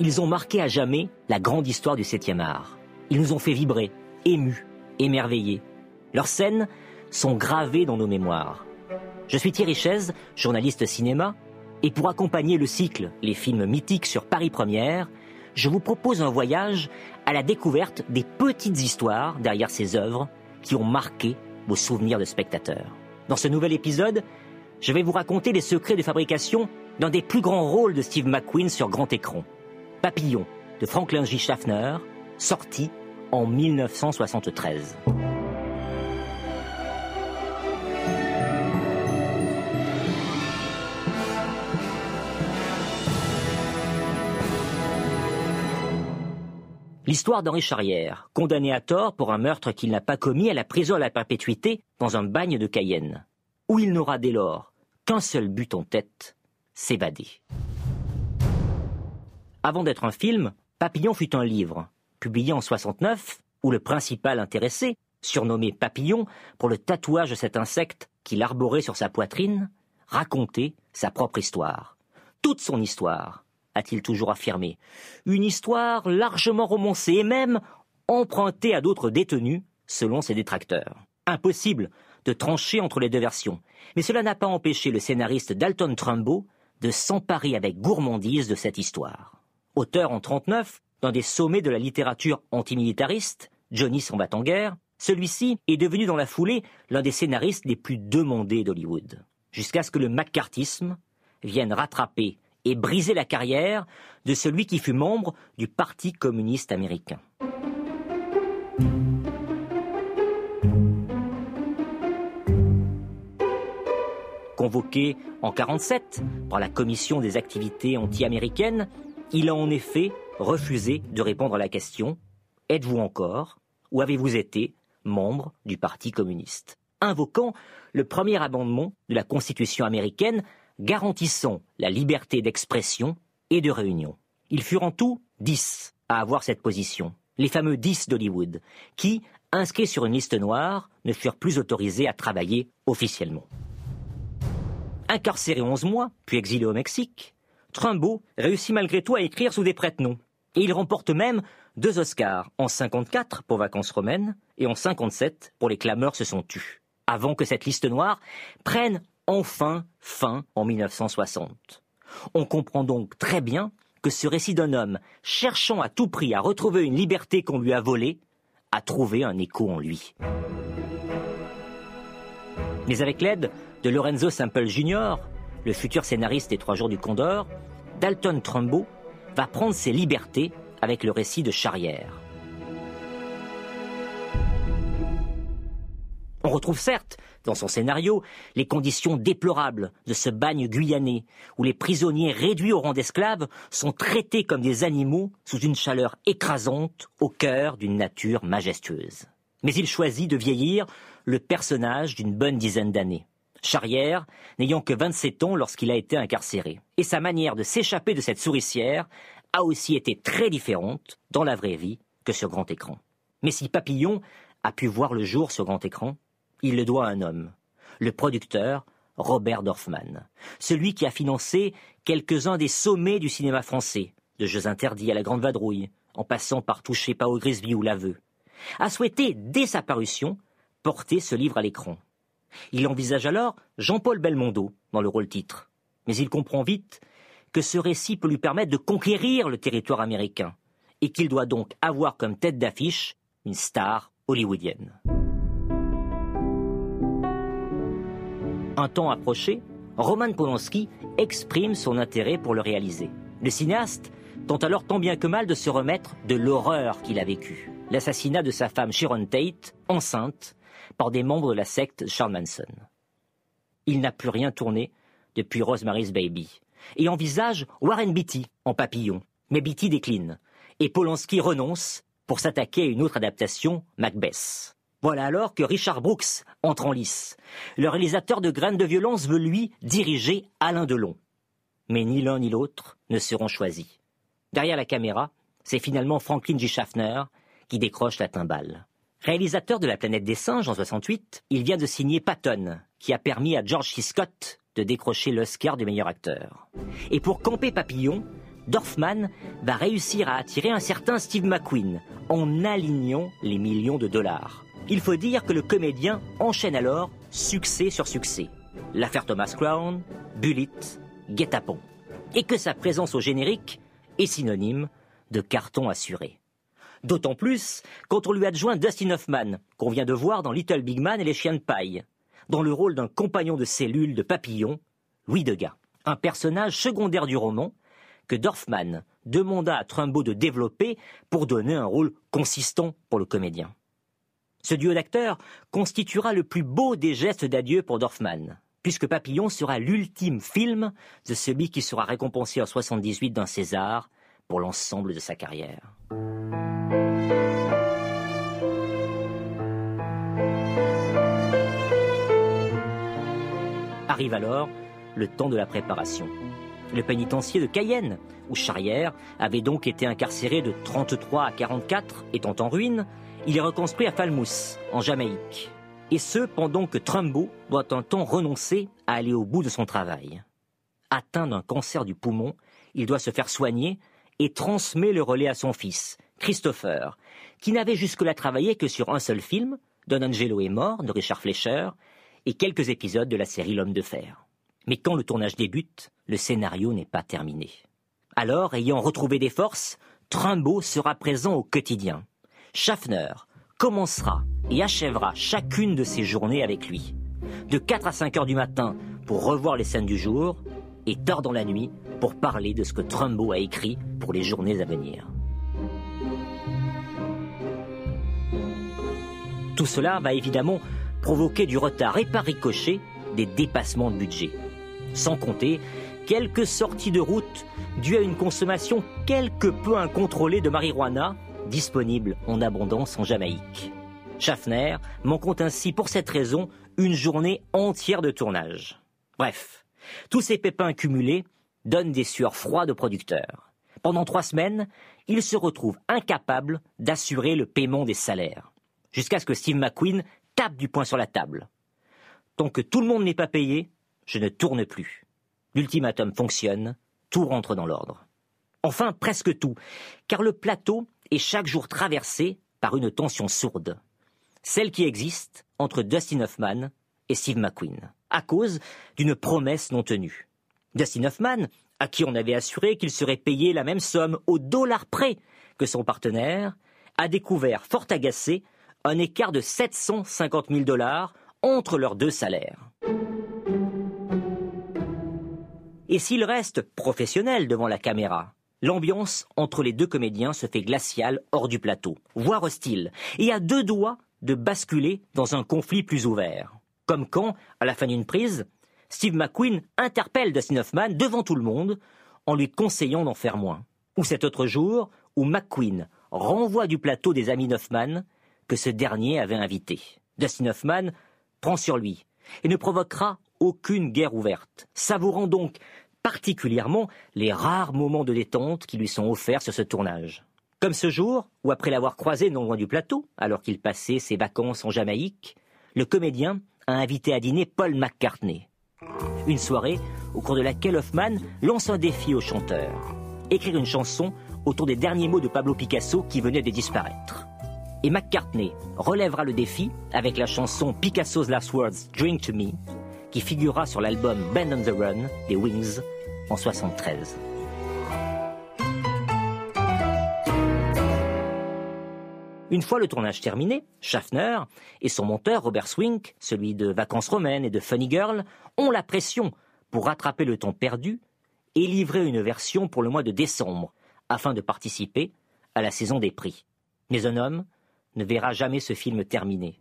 Ils ont marqué à jamais la grande histoire du 7e art. Ils nous ont fait vibrer, émus, émerveillés. Leurs scènes sont gravées dans nos mémoires. Je suis Thierry Chaise, journaliste cinéma, et pour accompagner le cycle Les films mythiques sur Paris Première, je vous propose un voyage à la découverte des petites histoires derrière ces œuvres qui ont marqué vos souvenirs de spectateurs. Dans ce nouvel épisode, je vais vous raconter les secrets de fabrication d'un des plus grands rôles de Steve McQueen sur grand écran. Papillon de Franklin J. Schaffner, sorti en 1973. L'histoire d'Henri Charrière, condamné à tort pour un meurtre qu'il n'a pas commis à la prison à la perpétuité dans un bagne de Cayenne, où il n'aura dès lors qu'un seul but en tête, s'évader. Avant d'être un film, Papillon fut un livre, publié en 69, où le principal intéressé, surnommé Papillon pour le tatouage de cet insecte qu'il arborait sur sa poitrine, racontait sa propre histoire. Toute son histoire, a-t-il toujours affirmé. Une histoire largement romancée et même empruntée à d'autres détenus, selon ses détracteurs. Impossible de trancher entre les deux versions, mais cela n'a pas empêché le scénariste Dalton Trumbo de s'emparer avec gourmandise de cette histoire. Auteur en 39 dans des sommets de la littérature antimilitariste, Johnny s'en bat en guerre, celui-ci est devenu dans la foulée l'un des scénaristes les plus demandés d'Hollywood, jusqu'à ce que le macartisme vienne rattraper et briser la carrière de celui qui fut membre du Parti communiste américain. Convoqué en 1947 par la Commission des activités anti-américaines, il a en effet refusé de répondre à la question Êtes-vous encore ou avez-vous été membre du Parti communiste? Invoquant le premier amendement de la Constitution américaine garantissant la liberté d'expression et de réunion. Ils furent en tout dix à avoir cette position, les fameux dix d'Hollywood, qui, inscrits sur une liste noire, ne furent plus autorisés à travailler officiellement. Incarcéré onze mois, puis exilé au Mexique, Trumbo réussit malgré tout à écrire sous des prête-noms. Et il remporte même deux Oscars, en 54 pour Vacances romaines et en 57 pour Les clameurs se sont tues, avant que cette liste noire prenne enfin fin en 1960. On comprend donc très bien que ce récit d'un homme cherchant à tout prix à retrouver une liberté qu'on lui a volée a trouvé un écho en lui. Mais avec l'aide de Lorenzo Sample Jr., le futur scénariste des Trois Jours du Condor, Dalton Trumbo va prendre ses libertés avec le récit de Charrière. On retrouve certes dans son scénario les conditions déplorables de ce bagne guyanais, où les prisonniers réduits au rang d'esclaves sont traités comme des animaux sous une chaleur écrasante au cœur d'une nature majestueuse. Mais il choisit de vieillir le personnage d'une bonne dizaine d'années. Charrière, n'ayant que 27 ans lorsqu'il a été incarcéré. Et sa manière de s'échapper de cette souricière a aussi été très différente dans la vraie vie que sur grand écran. Mais si Papillon a pu voir le jour sur grand écran, il le doit à un homme, le producteur Robert Dorfman, celui qui a financé quelques-uns des sommets du cinéma français, de Jeux interdits à la Grande Vadrouille, en passant par Toucher pas au Grisby ou L'Aveu, a souhaité, dès sa parution, porter ce livre à l'écran. Il envisage alors Jean-Paul Belmondo dans le rôle titre, mais il comprend vite que ce récit peut lui permettre de conquérir le territoire américain, et qu'il doit donc avoir comme tête d'affiche une star hollywoodienne. Un temps approché, Roman Polanski exprime son intérêt pour le réaliser. Le cinéaste tente alors tant bien que mal de se remettre de l'horreur qu'il a vécue. L'assassinat de sa femme Sharon Tate, enceinte, par des membres de la secte Charles Manson. Il n'a plus rien tourné depuis Rosemary's Baby et envisage Warren Beatty en papillon. Mais Beatty décline et Polanski renonce pour s'attaquer à une autre adaptation, Macbeth. Voilà alors que Richard Brooks entre en lice. Le réalisateur de Graines de violence veut lui diriger Alain Delon. Mais ni l'un ni l'autre ne seront choisis. Derrière la caméra, c'est finalement Franklin J. Schaffner qui décroche la timbale. Réalisateur de La planète des singes en 68, il vient de signer Patton, qui a permis à George C. Scott de décrocher l'Oscar du meilleur acteur. Et pour camper Papillon, Dorfman va réussir à attirer un certain Steve McQueen en alignant les millions de dollars. Il faut dire que le comédien enchaîne alors succès sur succès. L'affaire Thomas Crown, Bullet, Guet-apens. Et que sa présence au générique est synonyme de carton assuré. D'autant plus quand on lui adjoint Dustin Hoffman, qu'on vient de voir dans Little Big Man et les chiens de paille, dans le rôle d'un compagnon de cellule de papillon, Louis Degas, un personnage secondaire du roman que Dorfman demanda à Trumbo de développer pour donner un rôle consistant pour le comédien. Ce duo d'acteurs constituera le plus beau des gestes d'adieu pour Dorfman, puisque Papillon sera l'ultime film de celui qui sera récompensé en 78 d'un César pour l'ensemble de sa carrière. Arrive alors le temps de la préparation. Le pénitencier de Cayenne, où Charrière avait donc été incarcéré de 33 à 44, étant en ruine, il est reconstruit à Falmouth, en Jamaïque. Et ce, pendant que Trumbo doit un temps renoncer à aller au bout de son travail. Atteint d'un cancer du poumon, il doit se faire soigner et transmet le relais à son fils, Christopher, qui n'avait jusque-là travaillé que sur un seul film, Don Angelo est mort, de Richard Fleischer, et quelques épisodes de la série L'homme de fer. Mais quand le tournage débute, le scénario n'est pas terminé. Alors, ayant retrouvé des forces, Trumbo sera présent au quotidien. Schaffner commencera et achèvera chacune de ses journées avec lui. De 4 à 5 heures du matin pour revoir les scènes du jour et tard dans la nuit pour parler de ce que Trumbo a écrit pour les journées à venir. Tout cela va évidemment provoquer du retard et par ricochet des dépassements de budget sans compter quelques sorties de route dues à une consommation quelque peu incontrôlée de marijuana, disponible en abondance en Jamaïque. Schaffner manquant ainsi pour cette raison une journée entière de tournage. Bref, tous ces pépins cumulés donnent des sueurs froides aux producteurs. Pendant trois semaines, il se retrouve incapable d'assurer le paiement des salaires, jusqu'à ce que Steve McQueen tape du poing sur la table. Tant que tout le monde n'est pas payé, je ne tourne plus. L'ultimatum fonctionne, tout rentre dans l'ordre. Enfin, presque tout, car le plateau est chaque jour traversé par une tension sourde, celle qui existe entre Dustin Hoffman et Steve McQueen, à cause d'une promesse non tenue. Dustin Hoffman, à qui on avait assuré qu'il serait payé la même somme au dollar près que son partenaire, a découvert, fort agacé, un écart de 750 000 dollars entre leurs deux salaires. Et s'il reste professionnel devant la caméra, l'ambiance entre les deux comédiens se fait glaciale hors du plateau, voire hostile, et à deux doigts de basculer dans un conflit plus ouvert. Comme quand, à la fin d'une prise, Steve McQueen interpelle Dustin Hoffman devant tout le monde en lui conseillant d'en faire moins. Ou cet autre jour où McQueen renvoie du plateau des amis d'Hoffman que ce dernier avait invités. Dustin Hoffman prend sur lui et ne provoquera aucune guerre ouverte, savourant donc particulièrement les rares moments de détente qui lui sont offerts sur ce tournage. Comme ce jour, où après l'avoir croisé non loin du plateau, alors qu'il passait ses vacances en Jamaïque, le comédien a invité à dîner Paul McCartney. Une soirée au cours de laquelle Hoffman lance un défi au chanteur. Écrire une chanson autour des derniers mots de Pablo Picasso qui venait de disparaître. Et McCartney relèvera le défi avec la chanson Picasso's Last Words Drink to Me, qui figurera sur l'album Band on the Run des Wings en 73. Une fois le tournage terminé, Schaffner et son monteur Robert Swink, celui de Vacances romaines et de Funny Girl, ont la pression pour rattraper le temps perdu et livrer une version pour le mois de décembre, afin de participer à la saison des prix. Mais un homme ne verra jamais ce film terminé.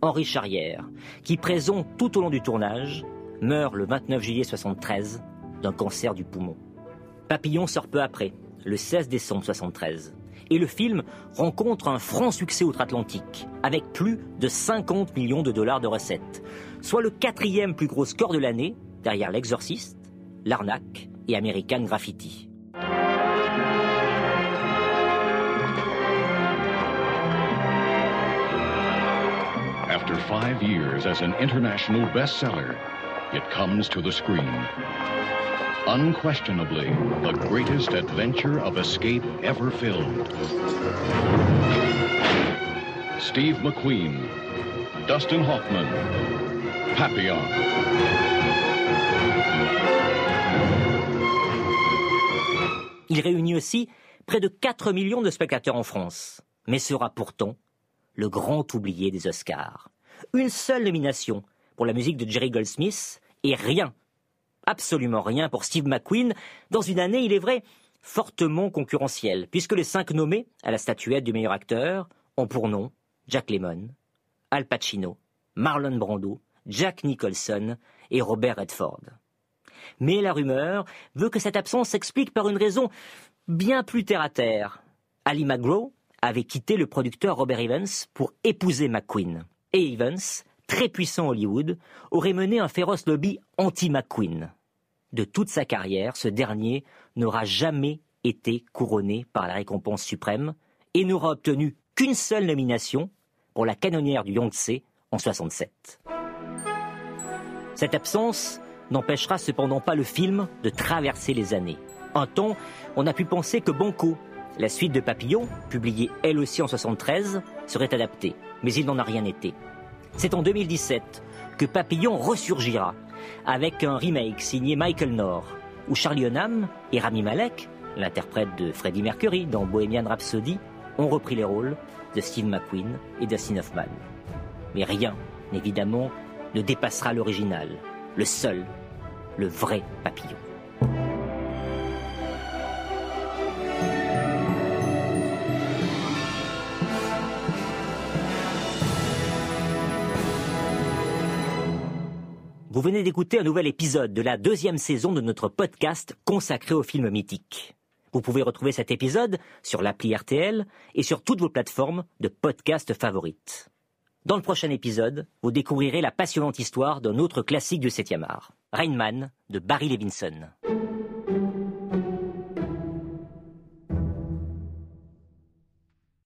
Henri Charrière, qui présente tout au long du tournage, meurt le 29 juillet 73 d'un cancer du poumon. Papillon sort peu après, le 16 décembre 73. Et le film rencontre un franc succès outre-Atlantique, avec plus de 50 millions de dollars de recettes, soit le quatrième plus gros score de l'année, derrière L'Exorciste, L'Arnaque et American Graffiti. After five years as an international bestseller, it comes to the screen. Unquestionably, the greatest adventure of escape ever filmed. Steve McQueen, Dustin Hoffman, Papillon. Il réunit aussi près de 4 millions de spectateurs en France, mais sera pourtant le grand oublié des Oscars. Une seule nomination pour la musique de Jerry Goldsmith et rien, absolument rien pour Steve McQueen dans une année, il est vrai, fortement concurrentielle, puisque les cinq nommés à la statuette du meilleur acteur ont pour nom Jack Lemmon, Al Pacino, Marlon Brando, Jack Nicholson et Robert Redford. Mais la rumeur veut que cette absence s'explique par une raison bien plus terre à terre. Ali McGraw avait quitté le producteur Robert Evans pour épouser McQueen. Et Evans, très puissant Hollywood, aurait mené un féroce lobby anti-McQueen. De toute sa carrière, ce dernier n'aura jamais été couronné par la récompense suprême et n'aura obtenu qu'une seule nomination pour la canonnière du Yangtze en 67. Cette absence n'empêchera cependant pas le film de traverser les années. Un temps, on a pu penser que Banco, la suite de Papillon, publiée elle aussi en 73, serait adaptée, mais il n'en a rien été. C'est en 2017 que Papillon ressurgira avec un remake signé Michael Norr, où Charlie Hunnam et Rami Malek, l'interprète de Freddie Mercury dans Bohemian Rhapsody, ont repris les rôles de Steve McQueen et Dustin Hoffman. Mais rien, évidemment, ne dépassera l'original, le seul, le vrai papillon. Vous venez d'écouter un nouvel épisode de la deuxième saison de notre podcast consacré aux films mythiques. Vous pouvez retrouver cet épisode sur l'appli RTL et sur toutes vos plateformes de podcast favorites. Dans le prochain épisode, vous découvrirez la passionnante histoire d'un autre classique du 7e art, Rain Man de Barry Levinson.